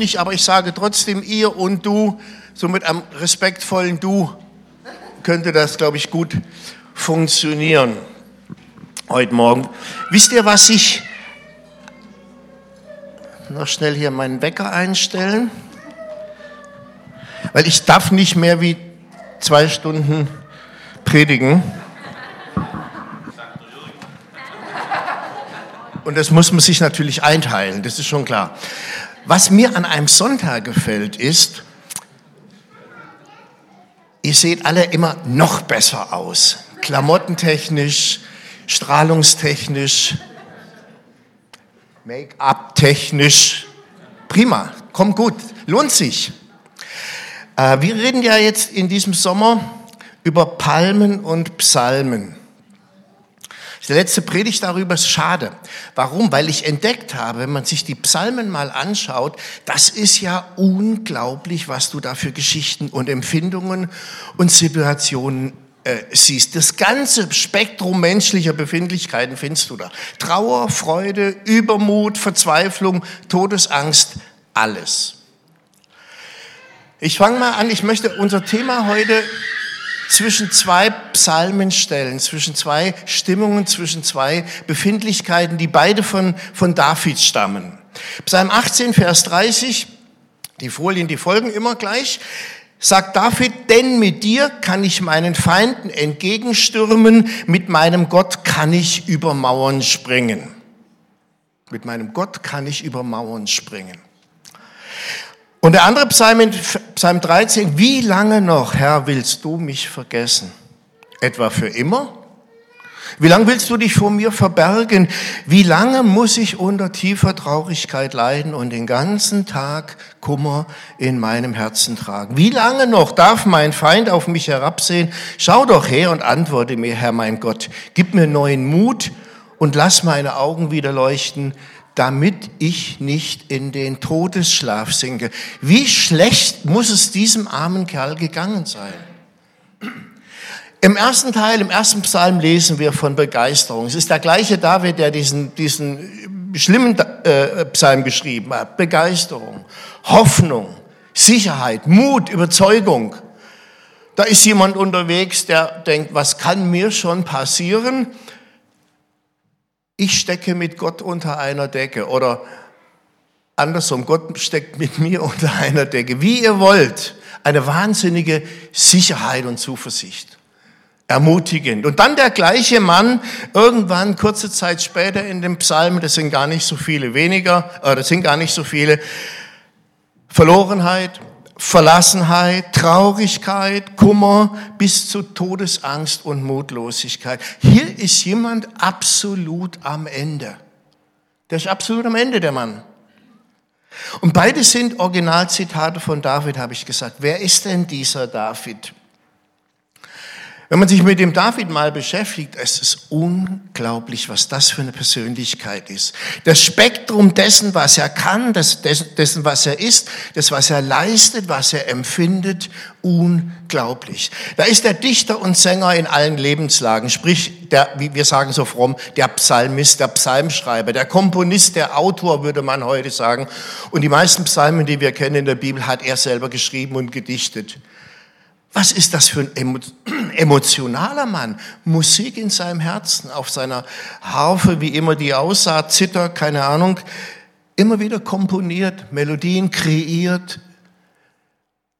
nicht, aber ich sage trotzdem ihr und du, so mit einem respektvollen Du könnte das, glaube ich, gut funktionieren heute Morgen. Wisst ihr, was ich noch schnell hier meinen Wecker einstellen? Weil ich darf nicht mehr wie zwei Stunden predigen. Und das muss man sich natürlich einteilen, das ist schon klar. Was mir an einem Sonntag gefällt, ist, ihr seht alle immer noch besser aus. Klamottentechnisch, strahlungstechnisch, Make-up technisch. Prima, kommt gut, lohnt sich. Äh, wir reden ja jetzt in diesem Sommer über Palmen und Psalmen. Die letzte Predigt darüber ist schade. Warum? Weil ich entdeckt habe, wenn man sich die Psalmen mal anschaut, das ist ja unglaublich, was du da für Geschichten und Empfindungen und Situationen äh, siehst. Das ganze Spektrum menschlicher Befindlichkeiten findest du da. Trauer, Freude, Übermut, Verzweiflung, Todesangst, alles. Ich fange mal an, ich möchte unser Thema heute zwischen zwei Psalmen stellen, zwischen zwei Stimmungen, zwischen zwei Befindlichkeiten, die beide von, von David stammen. Psalm 18, Vers 30, die Folien, die folgen immer gleich, sagt David, denn mit dir kann ich meinen Feinden entgegenstürmen, mit meinem Gott kann ich über Mauern springen. Mit meinem Gott kann ich über Mauern springen. Und der andere Psalm Psalm 13, wie lange noch, Herr, willst du mich vergessen? Etwa für immer? Wie lange willst du dich vor mir verbergen? Wie lange muss ich unter tiefer Traurigkeit leiden und den ganzen Tag Kummer in meinem Herzen tragen? Wie lange noch darf mein Feind auf mich herabsehen? Schau doch her und antworte mir, Herr mein Gott. Gib mir neuen Mut und lass meine Augen wieder leuchten damit ich nicht in den Todesschlaf sinke. Wie schlecht muss es diesem armen Kerl gegangen sein? Im ersten Teil, im ersten Psalm lesen wir von Begeisterung. Es ist der gleiche David, der diesen, diesen schlimmen äh, Psalm geschrieben hat. Begeisterung, Hoffnung, Sicherheit, Mut, Überzeugung. Da ist jemand unterwegs, der denkt, was kann mir schon passieren? Ich stecke mit Gott unter einer Decke oder andersrum, Gott steckt mit mir unter einer Decke. Wie ihr wollt, eine wahnsinnige Sicherheit und Zuversicht. Ermutigend. Und dann der gleiche Mann, irgendwann kurze Zeit später in dem Psalm, das sind gar nicht so viele, weniger, äh, das sind gar nicht so viele, Verlorenheit, Verlassenheit, Traurigkeit, Kummer bis zu Todesangst und Mutlosigkeit. Hier ist jemand absolut am Ende. Der ist absolut am Ende, der Mann. Und beide sind Originalzitate von David, habe ich gesagt. Wer ist denn dieser David? Wenn man sich mit dem David mal beschäftigt, es ist unglaublich, was das für eine Persönlichkeit ist. Das Spektrum dessen, was er kann, dessen, was er ist, das, was er leistet, was er empfindet, unglaublich. Da ist der Dichter und Sänger in allen Lebenslagen, sprich, der, wie wir sagen so fromm, der Psalmist, der Psalmschreiber, der Komponist, der Autor, würde man heute sagen. Und die meisten Psalmen, die wir kennen in der Bibel, hat er selber geschrieben und gedichtet. Was ist das für ein emotionaler Mann? Musik in seinem Herzen, auf seiner Harfe, wie immer die aussah, Zitter, keine Ahnung, immer wieder komponiert, Melodien kreiert,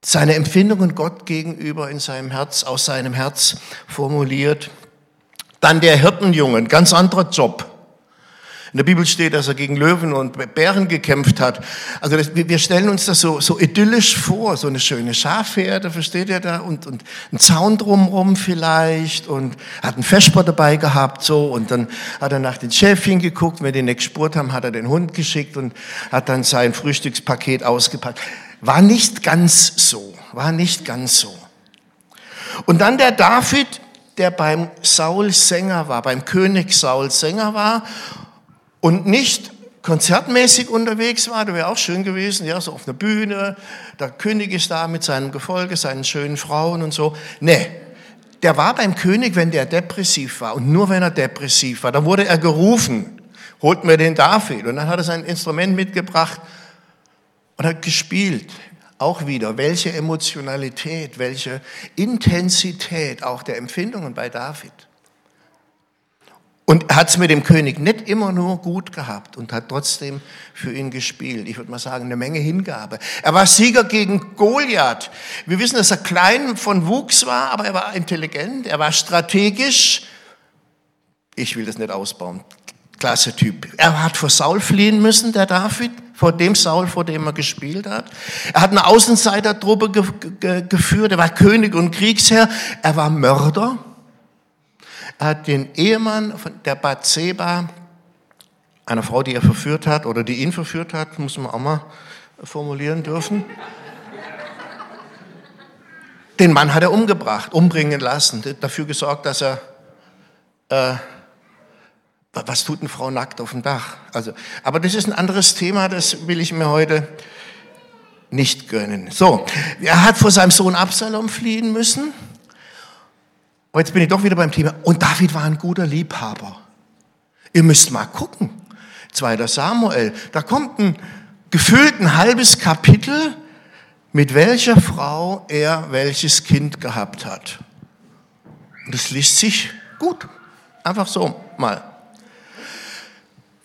seine Empfindungen Gott gegenüber in seinem Herz, aus seinem Herz formuliert. Dann der Hirtenjungen, ganz anderer Job. In der Bibel steht, dass er gegen Löwen und Bären gekämpft hat. Also das, wir stellen uns das so, so idyllisch vor, so eine schöne Schafherde, versteht ihr da? Und, und ein Zaun drumherum vielleicht und hat einen Vesper dabei gehabt so und dann hat er nach den Schäfchen geguckt. Wenn die nicht gespurt haben, hat er den Hund geschickt und hat dann sein Frühstückspaket ausgepackt. War nicht ganz so, war nicht ganz so. Und dann der David, der beim Saul Sänger war, beim König Saul Sänger war und nicht konzertmäßig unterwegs war, das wäre auch schön gewesen, ja, so auf einer Bühne, der König ist da mit seinem Gefolge, seinen schönen Frauen und so. Nee, der war beim König, wenn der depressiv war und nur wenn er depressiv war. Da wurde er gerufen, holt mir den David und dann hat er sein Instrument mitgebracht und hat gespielt. Auch wieder, welche Emotionalität, welche Intensität auch der Empfindungen bei David. Und er hat es mit dem König nicht immer nur gut gehabt und hat trotzdem für ihn gespielt. Ich würde mal sagen, eine Menge Hingabe. Er war Sieger gegen Goliath. Wir wissen, dass er klein von Wuchs war, aber er war intelligent, er war strategisch. Ich will das nicht ausbauen. Klasse Typ. Er hat vor Saul fliehen müssen, der David vor dem Saul, vor dem er gespielt hat. Er hat eine Außenseitertruppe ge ge geführt, er war König und Kriegsherr, er war Mörder. Hat den Ehemann der Bathseba, einer Frau, die er verführt hat oder die ihn verführt hat, muss man auch mal formulieren dürfen. Den Mann hat er umgebracht, umbringen lassen, dafür gesorgt, dass er äh, was tut eine Frau nackt auf dem Dach? Also, aber das ist ein anderes Thema, das will ich mir heute nicht gönnen. So, er hat vor seinem Sohn Absalom fliehen müssen. Aber jetzt bin ich doch wieder beim Thema. Und David war ein guter Liebhaber. Ihr müsst mal gucken. Zweiter Samuel, da kommt ein gefühlt ein halbes Kapitel, mit welcher Frau er welches Kind gehabt hat. Und das liest sich gut. Einfach so mal.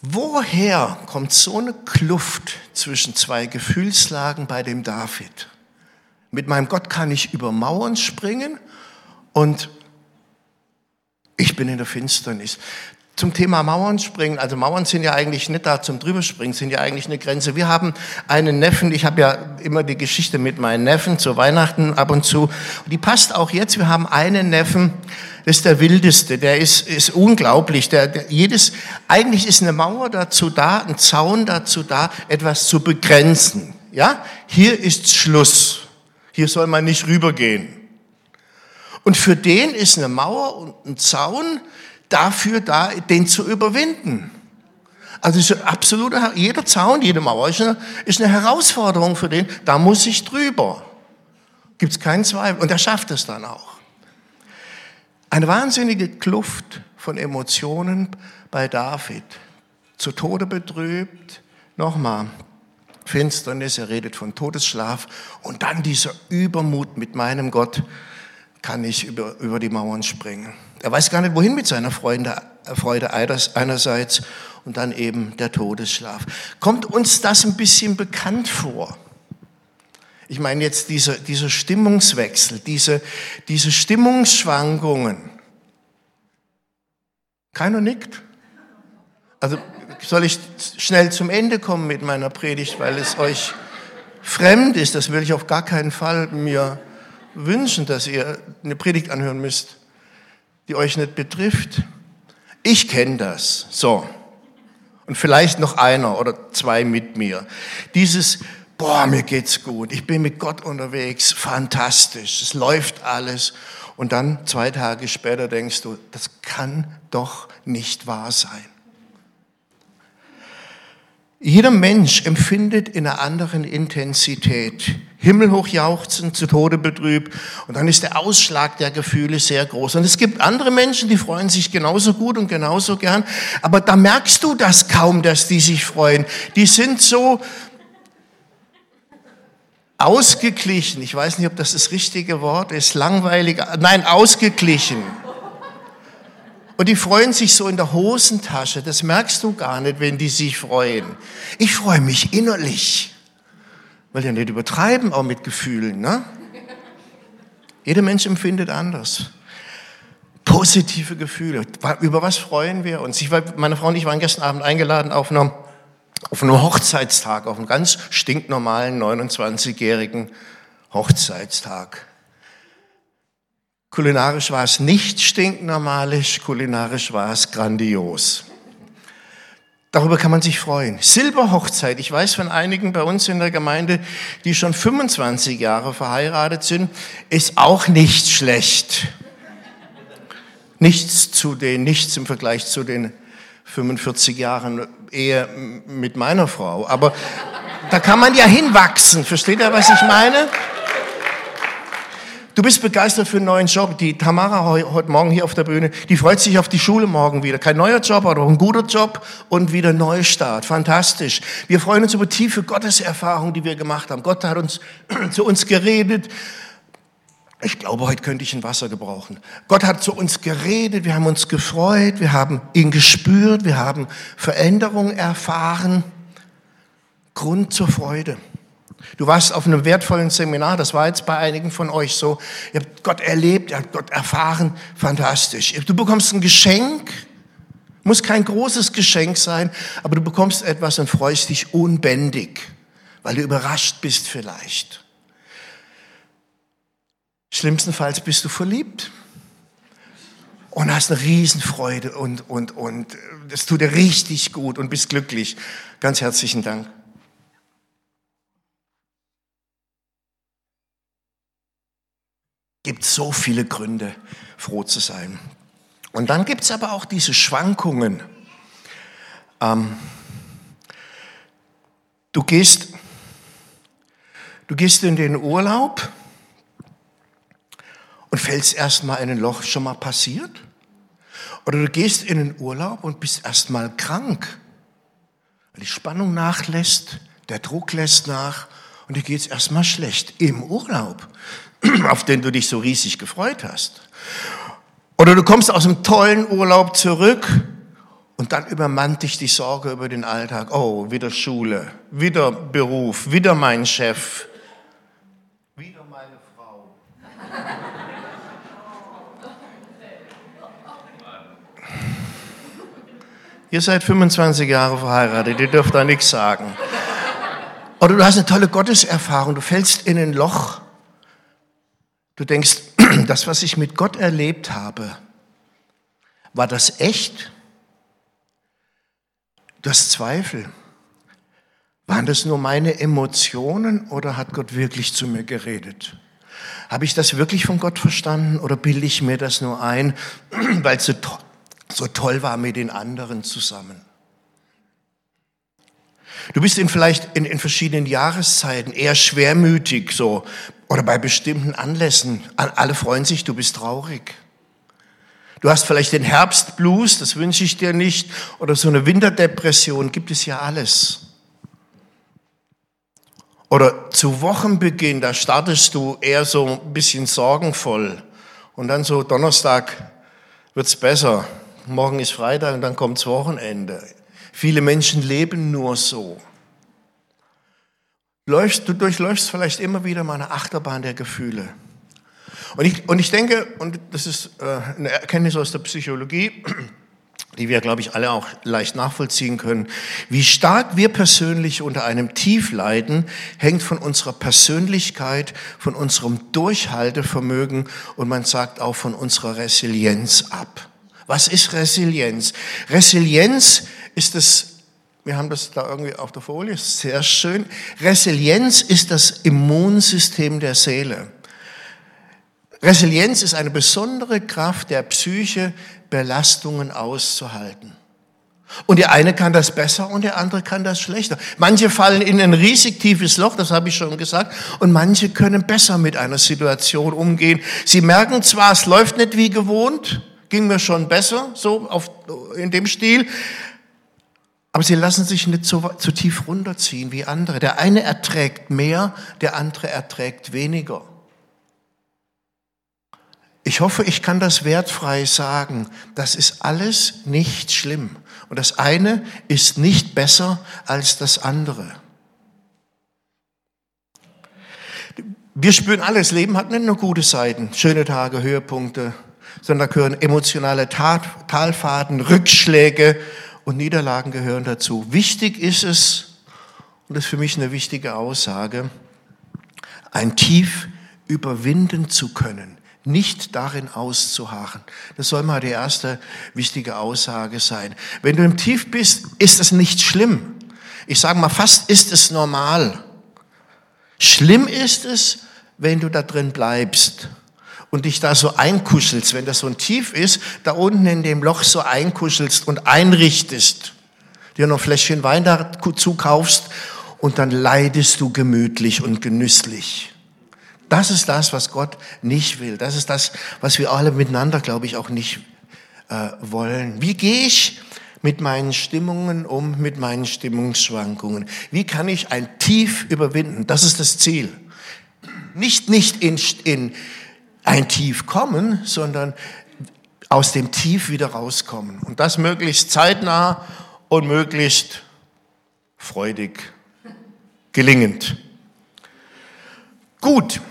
Woher kommt so eine Kluft zwischen zwei Gefühlslagen bei dem David? Mit meinem Gott kann ich über Mauern springen und ich bin in der Finsternis. Zum Thema Mauern springen, also Mauern sind ja eigentlich nicht da zum drüberspringen, sind ja eigentlich eine Grenze. Wir haben einen Neffen, ich habe ja immer die Geschichte mit meinen Neffen zu Weihnachten ab und zu, die passt auch jetzt. Wir haben einen Neffen, das ist der wildeste, der ist, ist unglaublich. Der, der, jedes, eigentlich ist eine Mauer dazu da, ein Zaun dazu da, etwas zu begrenzen. Ja, hier ist Schluss. Hier soll man nicht rübergehen. Und für den ist eine Mauer und ein Zaun dafür da, den zu überwinden. Also ist absolut, jeder Zaun, jede Mauer ist eine, ist eine Herausforderung für den. Da muss ich drüber. Gibt es keinen Zweifel. Und er schafft es dann auch. Eine wahnsinnige Kluft von Emotionen bei David. Zu Tode betrübt, nochmal, Finsternis, er redet von Todesschlaf und dann dieser Übermut mit meinem Gott kann ich über, über die Mauern springen. Er weiß gar nicht, wohin mit seiner Freude, Freude einerseits und dann eben der Todesschlaf. Kommt uns das ein bisschen bekannt vor? Ich meine jetzt dieser, dieser Stimmungswechsel, diese, diese Stimmungsschwankungen. Keiner nickt. Also soll ich schnell zum Ende kommen mit meiner Predigt, weil es euch fremd ist. Das will ich auf gar keinen Fall mir wünschen, dass ihr eine Predigt anhören müsst, die euch nicht betrifft. Ich kenne das. So. Und vielleicht noch einer oder zwei mit mir. Dieses boah, mir geht's gut, ich bin mit Gott unterwegs, fantastisch, es läuft alles. Und dann zwei Tage später denkst du, das kann doch nicht wahr sein. Jeder Mensch empfindet in einer anderen Intensität. Himmelhoch jauchzen, zu Tode betrübt. Und dann ist der Ausschlag der Gefühle sehr groß. Und es gibt andere Menschen, die freuen sich genauso gut und genauso gern. Aber da merkst du das kaum, dass die sich freuen. Die sind so, ausgeglichen, ich weiß nicht, ob das das richtige Wort ist, langweilig, nein, ausgeglichen. Und die freuen sich so in der Hosentasche, das merkst du gar nicht, wenn die sich freuen. Ich freue mich innerlich. Weil ja nicht übertreiben, auch mit Gefühlen, ne? Jeder Mensch empfindet anders. Positive Gefühle. Über was freuen wir uns? Ich war, meine Frau und ich waren gestern Abend eingeladen auf einer auf einem Hochzeitstag, auf einem ganz stinknormalen 29-jährigen Hochzeitstag. Kulinarisch war es nicht stinknormalisch, kulinarisch war es grandios. Darüber kann man sich freuen. Silberhochzeit. Ich weiß von einigen bei uns in der Gemeinde, die schon 25 Jahre verheiratet sind, ist auch nicht schlecht. Nichts zu den, nichts im Vergleich zu den 45 Jahren Ehe mit meiner Frau. Aber da kann man ja hinwachsen. Versteht ihr, was ich meine? Du bist begeistert für einen neuen Job. Die Tamara heute Morgen hier auf der Bühne, die freut sich auf die Schule morgen wieder. Kein neuer Job, aber ein guter Job und wieder Neustart. Fantastisch. Wir freuen uns über tiefe Gotteserfahrungen, die wir gemacht haben. Gott hat uns zu uns geredet. Ich glaube, heute könnte ich ein Wasser gebrauchen. Gott hat zu uns geredet, wir haben uns gefreut, wir haben ihn gespürt, wir haben Veränderungen erfahren. Grund zur Freude. Du warst auf einem wertvollen Seminar, das war jetzt bei einigen von euch so. Ihr habt Gott erlebt, ihr habt Gott erfahren, fantastisch. Du bekommst ein Geschenk, muss kein großes Geschenk sein, aber du bekommst etwas und freust dich unbändig, weil du überrascht bist vielleicht. Schlimmstenfalls bist du verliebt und hast eine Riesenfreude und, und, und es tut dir richtig gut und bist glücklich. Ganz herzlichen Dank. Gibt so viele Gründe, froh zu sein. Und dann gibt es aber auch diese Schwankungen. Ähm, du, gehst, du gehst in den Urlaub und fällst erstmal in ein Loch, schon mal passiert? Oder du gehst in den Urlaub und bist erstmal krank, weil die Spannung nachlässt, der Druck lässt nach und dir geht es erstmal schlecht im Urlaub. auf den du dich so riesig gefreut hast. Oder du kommst aus einem tollen Urlaub zurück und dann übermannt dich die Sorge über den Alltag. Oh, wieder Schule, wieder Beruf, wieder mein Chef, wieder meine Frau. Ihr seid 25 Jahre verheiratet, ihr dürft da nichts sagen. Oder du hast eine tolle Gotteserfahrung, du fällst in ein Loch Du denkst, das, was ich mit Gott erlebt habe, war das echt? Du hast Zweifel. Waren das nur meine Emotionen oder hat Gott wirklich zu mir geredet? Habe ich das wirklich von Gott verstanden oder bilde ich mir das nur ein, weil es so, to so toll war mit den anderen zusammen? Du bist in vielleicht in, in verschiedenen Jahreszeiten eher schwermütig so oder bei bestimmten Anlässen. Alle freuen sich, du bist traurig. Du hast vielleicht den Herbstblues, das wünsche ich dir nicht, oder so eine Winterdepression, gibt es ja alles. Oder zu Wochenbeginn, da startest du eher so ein bisschen sorgenvoll. Und dann so Donnerstag wird's besser. Morgen ist Freitag und dann kommt's Wochenende. Viele Menschen leben nur so. Läufst, du durchläufst vielleicht immer wieder mal eine Achterbahn der Gefühle. Und ich, und ich denke, und das ist äh, eine Erkenntnis aus der Psychologie, die wir, glaube ich, alle auch leicht nachvollziehen können, wie stark wir persönlich unter einem Tief leiden, hängt von unserer Persönlichkeit, von unserem Durchhaltevermögen und man sagt auch von unserer Resilienz ab. Was ist Resilienz? Resilienz ist das, wir haben das da irgendwie auf der Folie, sehr schön. Resilienz ist das Immunsystem der Seele. Resilienz ist eine besondere Kraft der Psyche, Belastungen auszuhalten. Und der eine kann das besser und der andere kann das schlechter. Manche fallen in ein riesig tiefes Loch, das habe ich schon gesagt, und manche können besser mit einer Situation umgehen. Sie merken zwar, es läuft nicht wie gewohnt, ging mir schon besser, so auf, in dem Stil. Aber sie lassen sich nicht so, so tief runterziehen wie andere. Der eine erträgt mehr, der andere erträgt weniger. Ich hoffe, ich kann das wertfrei sagen. Das ist alles nicht schlimm. Und das eine ist nicht besser als das andere. Wir spüren alles. Leben hat nicht nur gute Seiten, schöne Tage, Höhepunkte, sondern da gehören emotionale Talfahrten, Rückschläge und Niederlagen gehören dazu. Wichtig ist es, und das ist für mich eine wichtige Aussage, ein Tief überwinden zu können, nicht darin auszuharren. Das soll mal die erste wichtige Aussage sein. Wenn du im Tief bist, ist es nicht schlimm. Ich sage mal, fast ist es normal. Schlimm ist es, wenn du da drin bleibst und dich da so einkuschelst, wenn das so ein Tief ist, da unten in dem Loch so einkuschelst und einrichtest, dir noch ein Fläschchen Wein dazu kaufst und dann leidest du gemütlich und genüsslich. Das ist das, was Gott nicht will. Das ist das, was wir alle miteinander, glaube ich, auch nicht äh, wollen. Wie gehe ich mit meinen Stimmungen um, mit meinen Stimmungsschwankungen? Wie kann ich ein Tief überwinden? Das ist das Ziel. Nicht, nicht in, in ein Tief kommen, sondern aus dem Tief wieder rauskommen. Und das möglichst zeitnah und möglichst freudig, gelingend. Gut.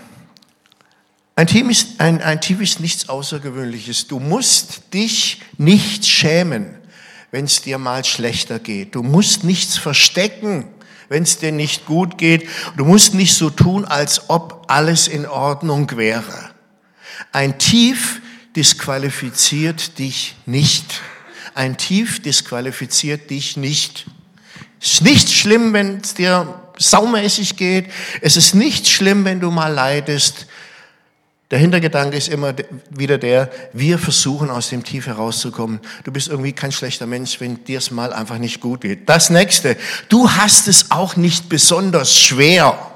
Ein Tief, ist, ein, ein Tief ist nichts Außergewöhnliches. Du musst dich nicht schämen, wenn es dir mal schlechter geht. Du musst nichts verstecken, wenn es dir nicht gut geht. Du musst nicht so tun, als ob alles in Ordnung wäre. Ein Tief disqualifiziert dich nicht. Ein Tief disqualifiziert dich nicht. Es ist nicht schlimm, wenn es dir saumäßig geht. Es ist nicht schlimm, wenn du mal leidest. Der Hintergedanke ist immer wieder der, wir versuchen aus dem Tief herauszukommen. Du bist irgendwie kein schlechter Mensch, wenn dir es mal einfach nicht gut geht. Das nächste, du hast es auch nicht besonders schwer.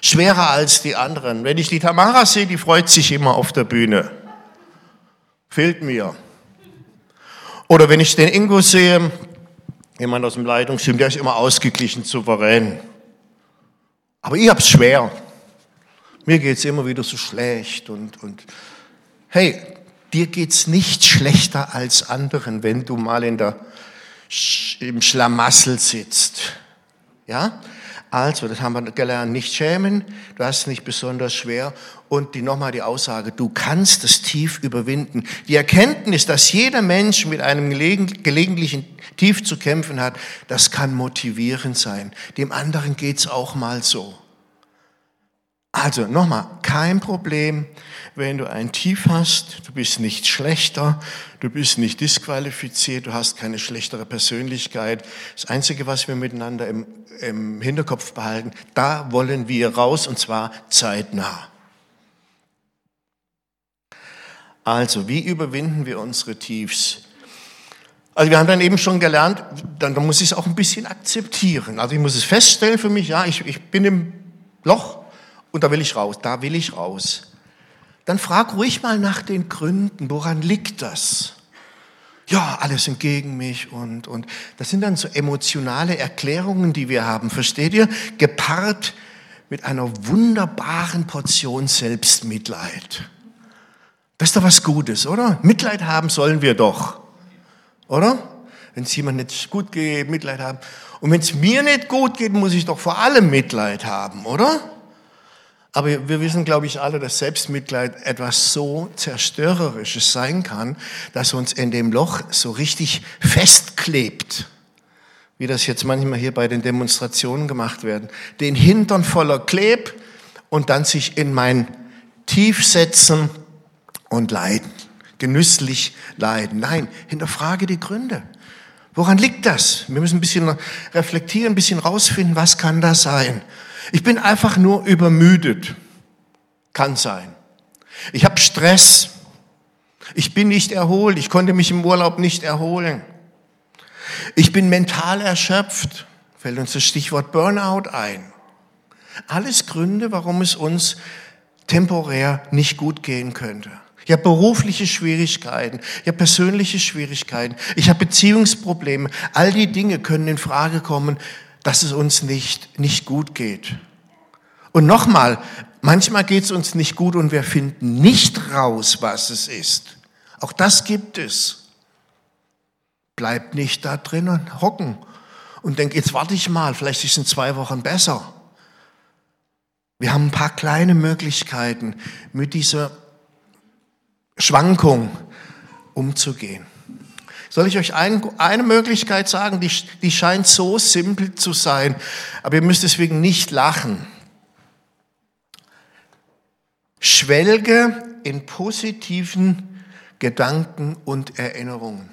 Schwerer als die anderen. Wenn ich die Tamara sehe, die freut sich immer auf der Bühne. Fehlt mir. Oder wenn ich den Ingo sehe, jemand aus dem Leitungsteam, der ist immer ausgeglichen, souverän. Aber ich hab's schwer. Mir geht's immer wieder so schlecht und, und hey, dir geht's nicht schlechter als anderen, wenn du mal in der, im Schlamassel sitzt. Ja? Also, das haben wir gelernt, nicht schämen, du hast es nicht besonders schwer. Und die, nochmal die Aussage, du kannst das Tief überwinden. Die Erkenntnis, dass jeder Mensch mit einem gelegentlichen Tief zu kämpfen hat, das kann motivierend sein. Dem anderen geht's auch mal so. Also nochmal, kein Problem, wenn du ein Tief hast, du bist nicht schlechter, du bist nicht disqualifiziert, du hast keine schlechtere Persönlichkeit. Das Einzige, was wir miteinander im, im Hinterkopf behalten, da wollen wir raus und zwar zeitnah. Also, wie überwinden wir unsere Tiefs? Also wir haben dann eben schon gelernt, dann, muss ich es auch ein bisschen akzeptieren. Also ich muss es feststellen für mich, ja, ich, ich bin im Loch, und da will ich raus, da will ich raus. Dann frag ruhig mal nach den Gründen, woran liegt das? Ja, alles sind gegen mich und, und das sind dann so emotionale Erklärungen, die wir haben, versteht ihr? Gepaart mit einer wunderbaren Portion Selbstmitleid. Das ist doch was Gutes, oder? Mitleid haben sollen wir doch, oder? Wenn es jemand nicht gut geht, Mitleid haben. Und wenn es mir nicht gut geht, muss ich doch vor allem Mitleid haben, oder? Aber wir wissen, glaube ich, alle, dass Selbstmitleid etwas so Zerstörerisches sein kann, dass uns in dem Loch so richtig festklebt. Wie das jetzt manchmal hier bei den Demonstrationen gemacht werden. Den Hintern voller Kleb und dann sich in mein Tief setzen und leiden. Genüsslich leiden. Nein, hinterfrage die Gründe. Woran liegt das? Wir müssen ein bisschen reflektieren, ein bisschen rausfinden, was kann das sein? Ich bin einfach nur übermüdet. Kann sein. Ich habe Stress. Ich bin nicht erholt. Ich konnte mich im Urlaub nicht erholen. Ich bin mental erschöpft. Fällt uns das Stichwort Burnout ein. Alles Gründe, warum es uns temporär nicht gut gehen könnte. Ich habe berufliche Schwierigkeiten, ich habe persönliche Schwierigkeiten, ich habe Beziehungsprobleme. All die Dinge können in Frage kommen, dass es uns nicht, nicht gut geht. Und nochmal, manchmal geht es uns nicht gut und wir finden nicht raus, was es ist. Auch das gibt es. Bleibt nicht da drin und hocken und denk, jetzt warte ich mal, vielleicht ist es in zwei Wochen besser. Wir haben ein paar kleine Möglichkeiten, mit dieser Schwankung umzugehen. Soll ich euch ein, eine Möglichkeit sagen, die, die scheint so simpel zu sein, aber ihr müsst deswegen nicht lachen. Schwelge in positiven Gedanken und Erinnerungen.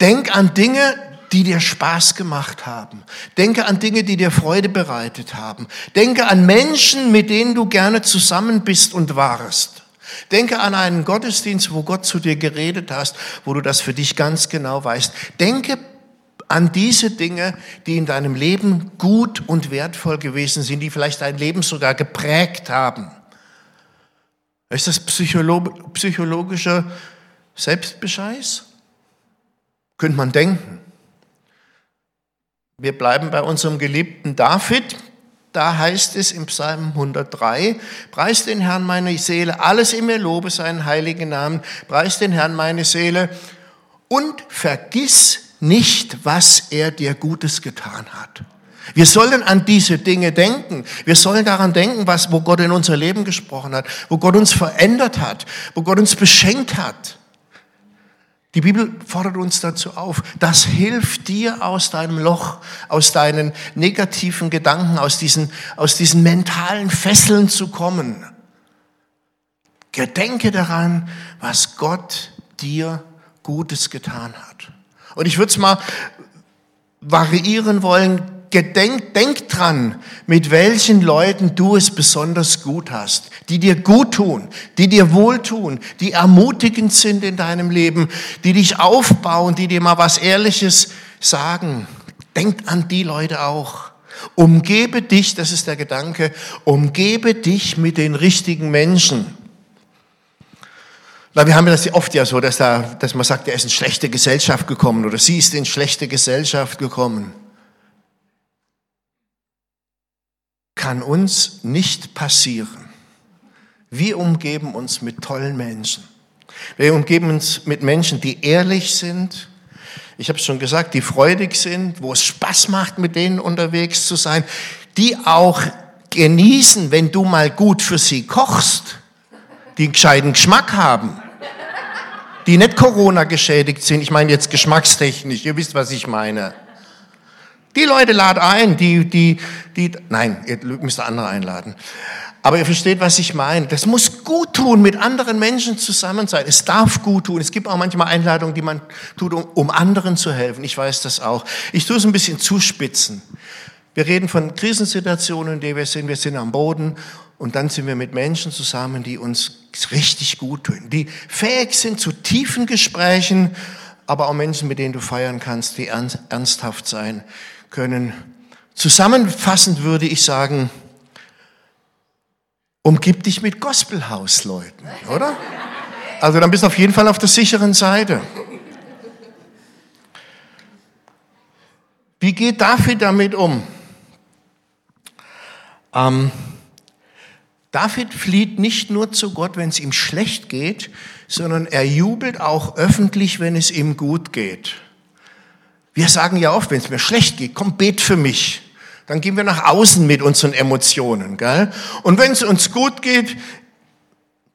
Denk an Dinge, die dir Spaß gemacht haben. Denke an Dinge, die dir Freude bereitet haben. Denke an Menschen, mit denen du gerne zusammen bist und warst. Denke an einen Gottesdienst, wo Gott zu dir geredet hast, wo du das für dich ganz genau weißt. Denke an diese Dinge, die in deinem Leben gut und wertvoll gewesen sind, die vielleicht dein Leben sogar geprägt haben. Ist das Psycholo psychologischer Selbstbescheiß? Könnte man denken. Wir bleiben bei unserem geliebten David. Da heißt es im Psalm 103, Preis den Herrn meine Seele, alles in mir lobe seinen heiligen Namen, preis den Herrn meine Seele und vergiss nicht, was er dir Gutes getan hat. Wir sollen an diese Dinge denken. Wir sollen daran denken, was, wo Gott in unser Leben gesprochen hat, wo Gott uns verändert hat, wo Gott uns beschenkt hat. Die Bibel fordert uns dazu auf. Das hilft dir aus deinem Loch, aus deinen negativen Gedanken, aus diesen, aus diesen mentalen Fesseln zu kommen. Gedenke daran, was Gott dir Gutes getan hat. Und ich würde es mal variieren wollen, gedenk, denk dran, mit welchen Leuten du es besonders gut hast, die dir gut tun, die dir wohltun, die ermutigend sind in deinem Leben, die dich aufbauen, die dir mal was Ehrliches sagen. Denk an die Leute auch. Umgebe dich, das ist der Gedanke, umgebe dich mit den richtigen Menschen. Na, wir haben das oft ja so, dass, da, dass man sagt, er ist in schlechte Gesellschaft gekommen oder sie ist in schlechte Gesellschaft gekommen. Kann uns nicht passieren. Wir umgeben uns mit tollen Menschen. Wir umgeben uns mit Menschen, die ehrlich sind. Ich habe es schon gesagt, die freudig sind, wo es Spaß macht, mit denen unterwegs zu sein, die auch genießen, wenn du mal gut für sie kochst, die einen gescheiten Geschmack haben, die nicht Corona geschädigt sind. Ich meine jetzt geschmackstechnisch, ihr wisst, was ich meine. Die Leute lad ein, die, die, die, nein, ihr müsst andere einladen. Aber ihr versteht, was ich meine. Das muss gut tun, mit anderen Menschen zusammen sein. Es darf gut tun. Es gibt auch manchmal Einladungen, die man tut, um, um anderen zu helfen. Ich weiß das auch. Ich tue es ein bisschen zuspitzen. Wir reden von Krisensituationen, in denen wir sind. Wir sind am Boden und dann sind wir mit Menschen zusammen, die uns richtig gut tun, die fähig sind zu tiefen Gesprächen, aber auch Menschen, mit denen du feiern kannst, die ernsthaft sein können. Zusammenfassend würde ich sagen, umgib dich mit Gospelhausleuten, oder? Also dann bist du auf jeden Fall auf der sicheren Seite. Wie geht David damit um? Ähm, David flieht nicht nur zu Gott, wenn es ihm schlecht geht, sondern er jubelt auch öffentlich, wenn es ihm gut geht. Wir sagen ja oft, wenn es mir schlecht geht, komm, bet für mich. Dann gehen wir nach außen mit unseren Emotionen. Gell? Und wenn es uns gut geht,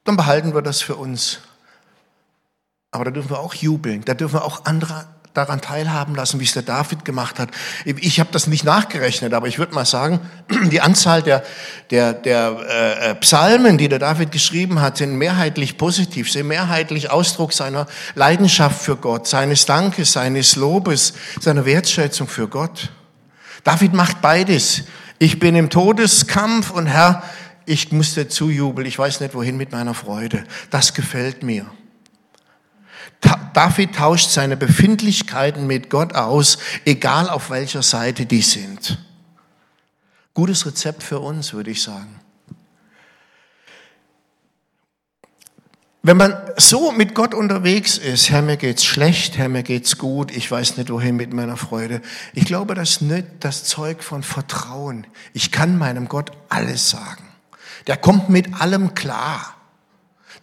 dann behalten wir das für uns. Aber da dürfen wir auch jubeln. Da dürfen wir auch andere daran teilhaben lassen, wie es der David gemacht hat. Ich habe das nicht nachgerechnet, aber ich würde mal sagen, die Anzahl der, der, der äh, äh, Psalmen, die der David geschrieben hat, sind mehrheitlich positiv, sind mehrheitlich Ausdruck seiner Leidenschaft für Gott, seines Dankes, seines Lobes, seiner Wertschätzung für Gott. David macht beides. Ich bin im Todeskampf und Herr, ich muss dir zujubeln, ich weiß nicht wohin mit meiner Freude. Das gefällt mir. David tauscht seine Befindlichkeiten mit Gott aus, egal auf welcher Seite die sind. Gutes Rezept für uns, würde ich sagen. Wenn man so mit Gott unterwegs ist, Herr, mir geht's schlecht, Herr, mir geht's gut, ich weiß nicht wohin mit meiner Freude. Ich glaube, das nicht das Zeug von Vertrauen. Ich kann meinem Gott alles sagen. Der kommt mit allem klar.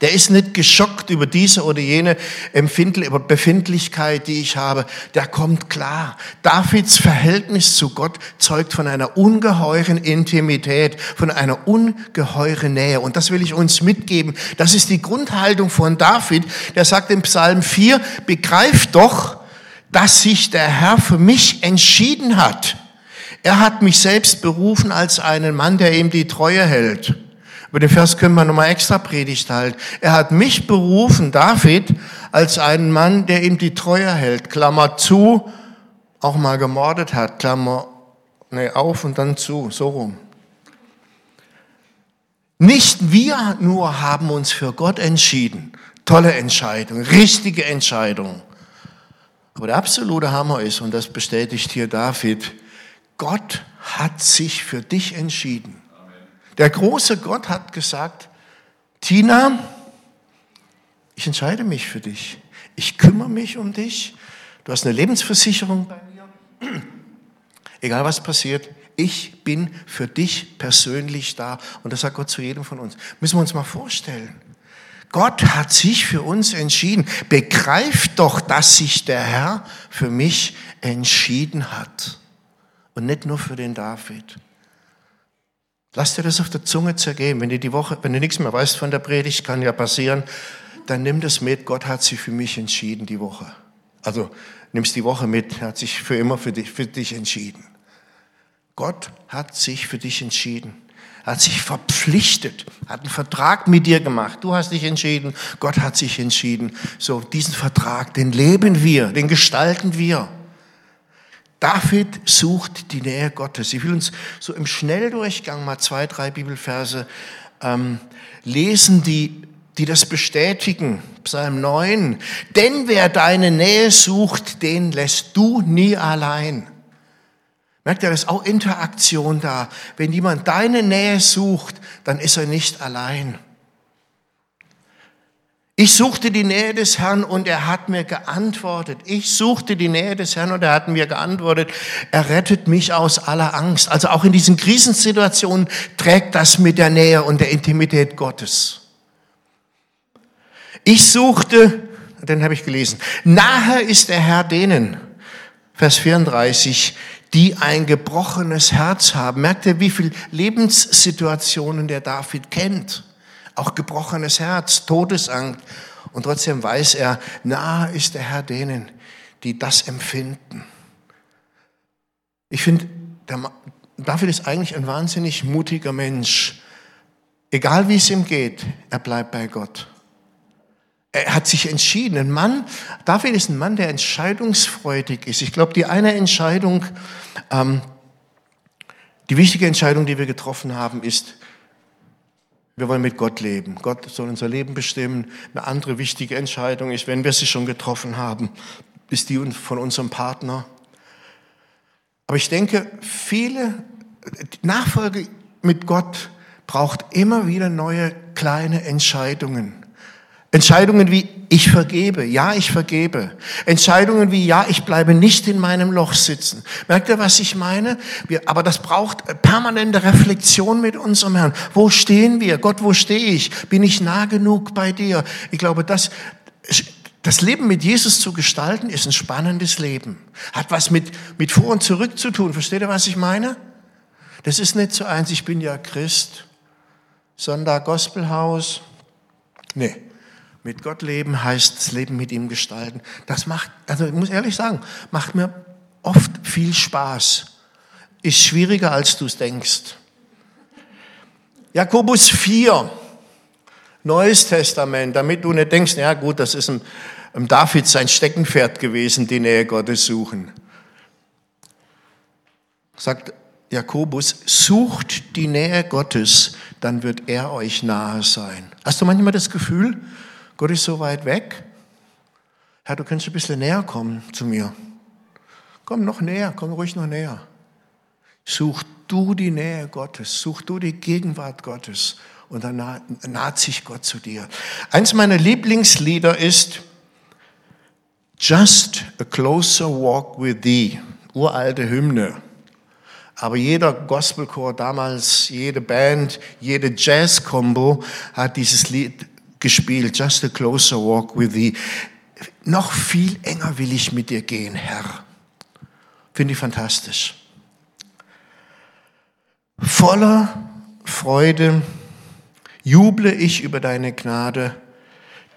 Der ist nicht geschockt über diese oder jene Befindlichkeit, die ich habe. Der kommt klar. Davids Verhältnis zu Gott zeugt von einer ungeheuren Intimität, von einer ungeheuren Nähe. Und das will ich uns mitgeben. Das ist die Grundhaltung von David. Der sagt im Psalm 4, begreift doch, dass sich der Herr für mich entschieden hat. Er hat mich selbst berufen als einen Mann, der ihm die Treue hält. Über den Vers können wir nochmal extra Predigt halten. Er hat mich berufen, David, als einen Mann, der ihm die Treue hält. Klammer zu, auch mal gemordet hat. Klammer nee, auf und dann zu, so rum. Nicht wir nur haben uns für Gott entschieden. Tolle Entscheidung, richtige Entscheidung. Aber der absolute Hammer ist, und das bestätigt hier David, Gott hat sich für dich entschieden. Der große Gott hat gesagt, Tina, ich entscheide mich für dich. Ich kümmere mich um dich. Du hast eine Lebensversicherung bei mir. Egal was passiert, ich bin für dich persönlich da. Und das sagt Gott zu jedem von uns. Müssen wir uns mal vorstellen. Gott hat sich für uns entschieden. Begreift doch, dass sich der Herr für mich entschieden hat. Und nicht nur für den David. Lass dir das auf der Zunge zergehen. Wenn du die Woche, wenn du nichts mehr weißt von der Predigt, kann ja passieren, dann nimm das mit. Gott hat sich für mich entschieden die Woche. Also nimmst die Woche mit. Er hat sich für immer für dich, für dich entschieden. Gott hat sich für dich entschieden. Er hat sich verpflichtet, hat einen Vertrag mit dir gemacht. Du hast dich entschieden, Gott hat sich entschieden. So, diesen Vertrag, den leben wir, den gestalten wir. David sucht die Nähe Gottes. Ich will uns so im Schnelldurchgang mal zwei, drei Bibelverse ähm, lesen, die, die das bestätigen. Psalm 9. Denn wer deine Nähe sucht, den lässt du nie allein. Merkt ihr, da ist auch Interaktion da. Wenn jemand deine Nähe sucht, dann ist er nicht allein. Ich suchte die Nähe des Herrn und er hat mir geantwortet. Ich suchte die Nähe des Herrn und er hat mir geantwortet. Er rettet mich aus aller Angst. Also auch in diesen Krisensituationen trägt das mit der Nähe und der Intimität Gottes. Ich suchte, den habe ich gelesen, nahe ist der Herr denen, Vers 34, die ein gebrochenes Herz haben. Merkt ihr, wie viele Lebenssituationen der David kennt? Auch gebrochenes Herz, Todesangst. Und trotzdem weiß er, nahe ist der Herr denen, die das empfinden. Ich finde, David ist eigentlich ein wahnsinnig mutiger Mensch. Egal wie es ihm geht, er bleibt bei Gott. Er hat sich entschieden. Ein Mann, David ist ein Mann, der entscheidungsfreudig ist. Ich glaube, die eine Entscheidung, ähm, die wichtige Entscheidung, die wir getroffen haben, ist, wir wollen mit Gott leben. Gott soll unser Leben bestimmen. Eine andere wichtige Entscheidung ist, wenn wir sie schon getroffen haben, ist die von unserem Partner. Aber ich denke, viele Nachfolge mit Gott braucht immer wieder neue kleine Entscheidungen. Entscheidungen wie ich vergebe, ja, ich vergebe. Entscheidungen wie ja, ich bleibe nicht in meinem Loch sitzen. Merkt ihr, was ich meine? Wir, aber das braucht permanente Reflexion mit unserem Herrn. Wo stehen wir? Gott, wo stehe ich? Bin ich nah genug bei dir? Ich glaube, das, das Leben mit Jesus zu gestalten, ist ein spannendes Leben. Hat was mit, mit vor und zurück zu tun. Versteht ihr, was ich meine? Das ist nicht so eins, ich bin ja Christ. Sonntag Gospelhaus. Nee. Mit Gott leben heißt das Leben mit ihm gestalten. Das macht, also ich muss ehrlich sagen, macht mir oft viel Spaß. Ist schwieriger, als du es denkst. Jakobus 4, Neues Testament, damit du nicht denkst, ja gut, das ist ein, ein David sein Steckenpferd gewesen, die Nähe Gottes suchen. Sagt Jakobus, sucht die Nähe Gottes, dann wird er euch nahe sein. Hast du manchmal das Gefühl, Gott ist so weit weg. Herr, du kannst ein bisschen näher kommen zu mir. Komm noch näher, komm ruhig noch näher. Such du die Nähe Gottes, such du die Gegenwart Gottes und dann naht sich Gott zu dir. Eins meiner Lieblingslieder ist Just a Closer Walk with Thee, uralte Hymne. Aber jeder Gospelchor damals, jede Band, jede Jazz-Combo hat dieses Lied gespielt, Just a Closer Walk with Thee. Noch viel enger will ich mit dir gehen, Herr. Finde ich fantastisch. Voller Freude juble ich über deine Gnade.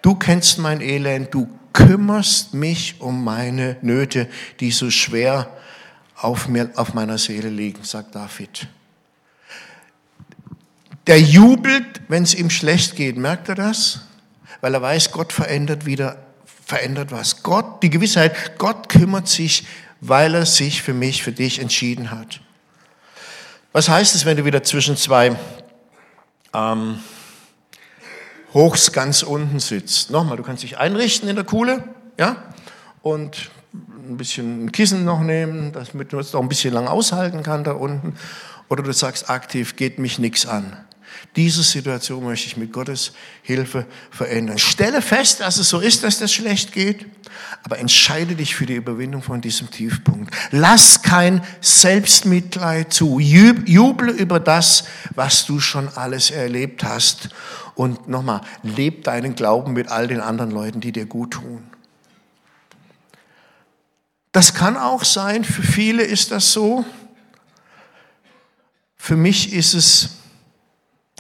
Du kennst mein Elend, du kümmerst mich um meine Nöte, die so schwer auf, mir, auf meiner Seele liegen, sagt David. Der jubelt, wenn es ihm schlecht geht. Merkt er das? Weil er weiß, Gott verändert wieder, verändert was. Gott, die Gewissheit, Gott kümmert sich, weil er sich für mich, für dich entschieden hat. Was heißt es, wenn du wieder zwischen zwei ähm, Hochs ganz unten sitzt? Nochmal, du kannst dich einrichten in der Kuhle, ja, und ein bisschen ein Kissen noch nehmen, damit man es noch ein bisschen lang aushalten kann da unten. Oder du sagst aktiv, geht mich nichts an. Diese Situation möchte ich mit Gottes Hilfe verändern. Stelle fest, dass es so ist, dass das schlecht geht, aber entscheide dich für die Überwindung von diesem Tiefpunkt. Lass kein Selbstmitleid zu. Juble über das, was du schon alles erlebt hast. Und nochmal, leb deinen Glauben mit all den anderen Leuten, die dir gut tun. Das kann auch sein, für viele ist das so. Für mich ist es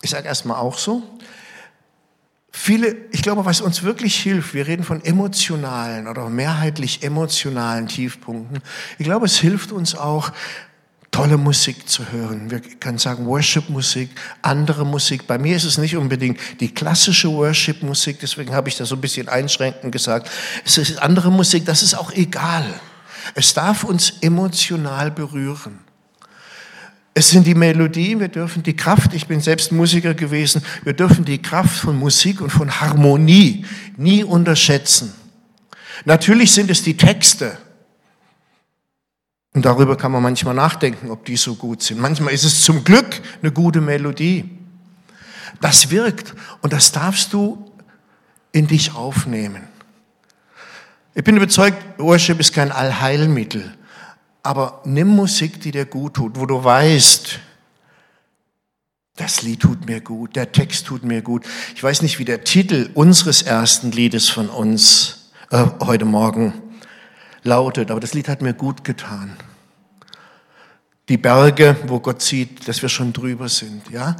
ich sage erstmal auch so. Viele, ich glaube, was uns wirklich hilft, wir reden von emotionalen oder mehrheitlich emotionalen Tiefpunkten. Ich glaube, es hilft uns auch, tolle Musik zu hören. Wir können sagen Worship-Musik, andere Musik. Bei mir ist es nicht unbedingt die klassische Worship-Musik, deswegen habe ich das so ein bisschen einschränkend gesagt. Es ist andere Musik, das ist auch egal. Es darf uns emotional berühren. Es sind die Melodien, wir dürfen die Kraft, ich bin selbst Musiker gewesen, wir dürfen die Kraft von Musik und von Harmonie nie unterschätzen. Natürlich sind es die Texte. Und darüber kann man manchmal nachdenken, ob die so gut sind. Manchmal ist es zum Glück eine gute Melodie. Das wirkt und das darfst du in dich aufnehmen. Ich bin überzeugt, Worship ist kein Allheilmittel. Aber nimm Musik, die dir gut tut, wo du weißt, das Lied tut mir gut, der Text tut mir gut. Ich weiß nicht, wie der Titel unseres ersten Liedes von uns äh, heute Morgen lautet, aber das Lied hat mir gut getan. Die Berge, wo Gott sieht, dass wir schon drüber sind, ja,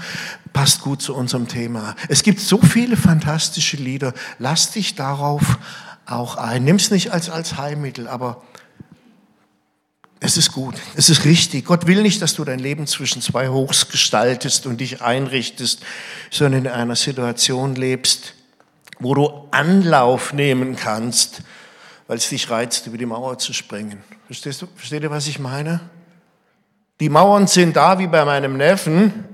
passt gut zu unserem Thema. Es gibt so viele fantastische Lieder. Lass dich darauf auch ein. Nimm es nicht als, als Heilmittel, aber es ist gut, es ist richtig. Gott will nicht, dass du dein Leben zwischen zwei Hochs gestaltest und dich einrichtest, sondern in einer Situation lebst, wo du Anlauf nehmen kannst, weil es dich reizt, über die Mauer zu springen. Verstehst du? Versteht ihr, was ich meine? Die Mauern sind da wie bei meinem Neffen.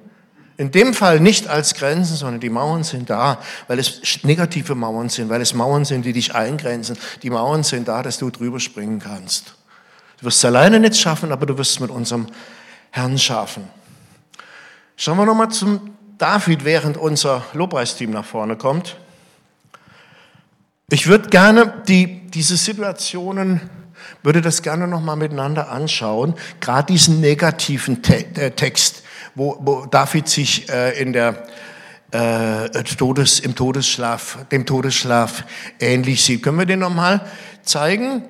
In dem Fall nicht als Grenzen, sondern die Mauern sind da, weil es negative Mauern sind, weil es Mauern sind, die dich eingrenzen. Die Mauern sind da, dass du drüber springen kannst. Du wirst es alleine nicht schaffen, aber du wirst es mit unserem Herrn schaffen. Schauen wir nochmal zum David, während unser Lobpreisteam nach vorne kommt. Ich würde gerne die, diese Situationen, würde das gerne nochmal miteinander anschauen, gerade diesen negativen Te äh, Text, wo, wo David sich äh, in der äh, Todes, im Todesschlaf, dem Todesschlaf ähnlich sieht. Können wir den nochmal zeigen?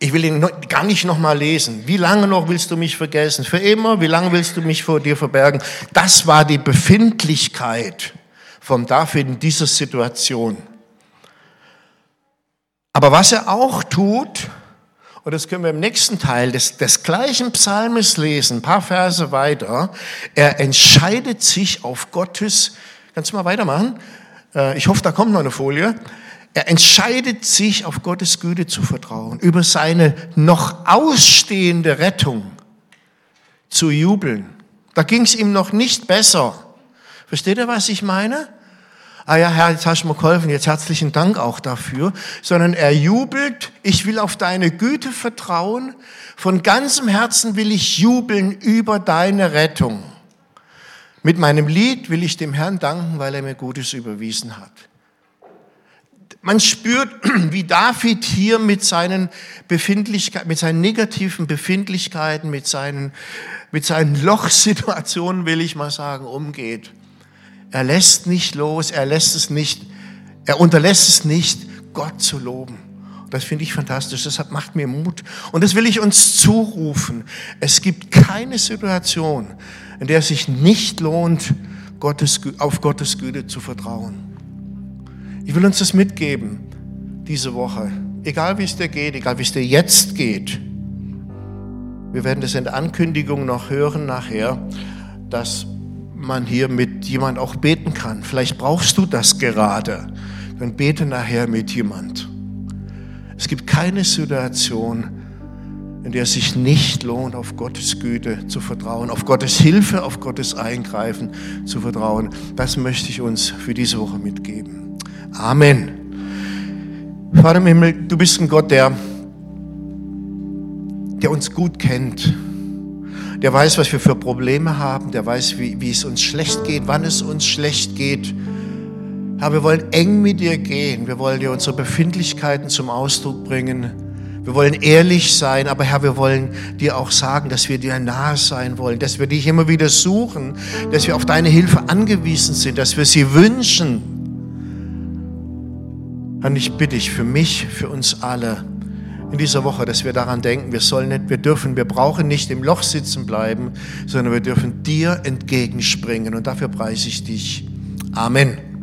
Ich will ihn gar nicht nochmal lesen. Wie lange noch willst du mich vergessen? Für immer? Wie lange willst du mich vor dir verbergen? Das war die Befindlichkeit von David in dieser Situation. Aber was er auch tut, und das können wir im nächsten Teil des, des gleichen Psalmes lesen, ein paar Verse weiter, er entscheidet sich auf Gottes, kannst du mal weitermachen? Äh, ich hoffe, da kommt noch eine Folie. Er entscheidet sich, auf Gottes Güte zu vertrauen, über seine noch ausstehende Rettung zu jubeln. Da ging es ihm noch nicht besser. Versteht ihr, was ich meine? Ah ja, Herr, jetzt hast du mir geholfen, jetzt herzlichen Dank auch dafür. Sondern er jubelt, ich will auf deine Güte vertrauen, von ganzem Herzen will ich jubeln über deine Rettung. Mit meinem Lied will ich dem Herrn danken, weil er mir Gutes überwiesen hat. Man spürt, wie David hier mit seinen Befindlichkeiten, mit seinen negativen Befindlichkeiten, mit seinen, mit seinen Lochsituationen, will ich mal sagen, umgeht. Er lässt nicht los, er lässt es nicht, er unterlässt es nicht, Gott zu loben. Das finde ich fantastisch. Das macht mir Mut. Und das will ich uns zurufen. Es gibt keine Situation, in der es sich nicht lohnt, Gottes, auf Gottes Güte zu vertrauen. Ich will uns das mitgeben diese Woche. Egal wie es dir geht, egal wie es dir jetzt geht. Wir werden das in der Ankündigung noch hören nachher, dass man hier mit jemand auch beten kann. Vielleicht brauchst du das gerade. Dann bete nachher mit jemand. Es gibt keine Situation, in der es sich nicht lohnt, auf Gottes Güte zu vertrauen, auf Gottes Hilfe, auf Gottes Eingreifen zu vertrauen. Das möchte ich uns für diese Woche mitgeben. Amen. Vater im Himmel, du bist ein Gott, der der uns gut kennt, der weiß, was wir für Probleme haben, der weiß, wie, wie es uns schlecht geht, wann es uns schlecht geht. Herr, wir wollen eng mit dir gehen, wir wollen dir unsere Befindlichkeiten zum Ausdruck bringen. Wir wollen ehrlich sein, aber Herr, wir wollen dir auch sagen, dass wir dir nahe sein wollen, dass wir dich immer wieder suchen, dass wir auf deine Hilfe angewiesen sind, dass wir sie wünschen. Und ich bitte dich für mich, für uns alle in dieser Woche, dass wir daran denken, wir sollen nicht, wir dürfen, wir brauchen nicht im Loch sitzen bleiben, sondern wir dürfen dir entgegenspringen. Und dafür preise ich dich. Amen.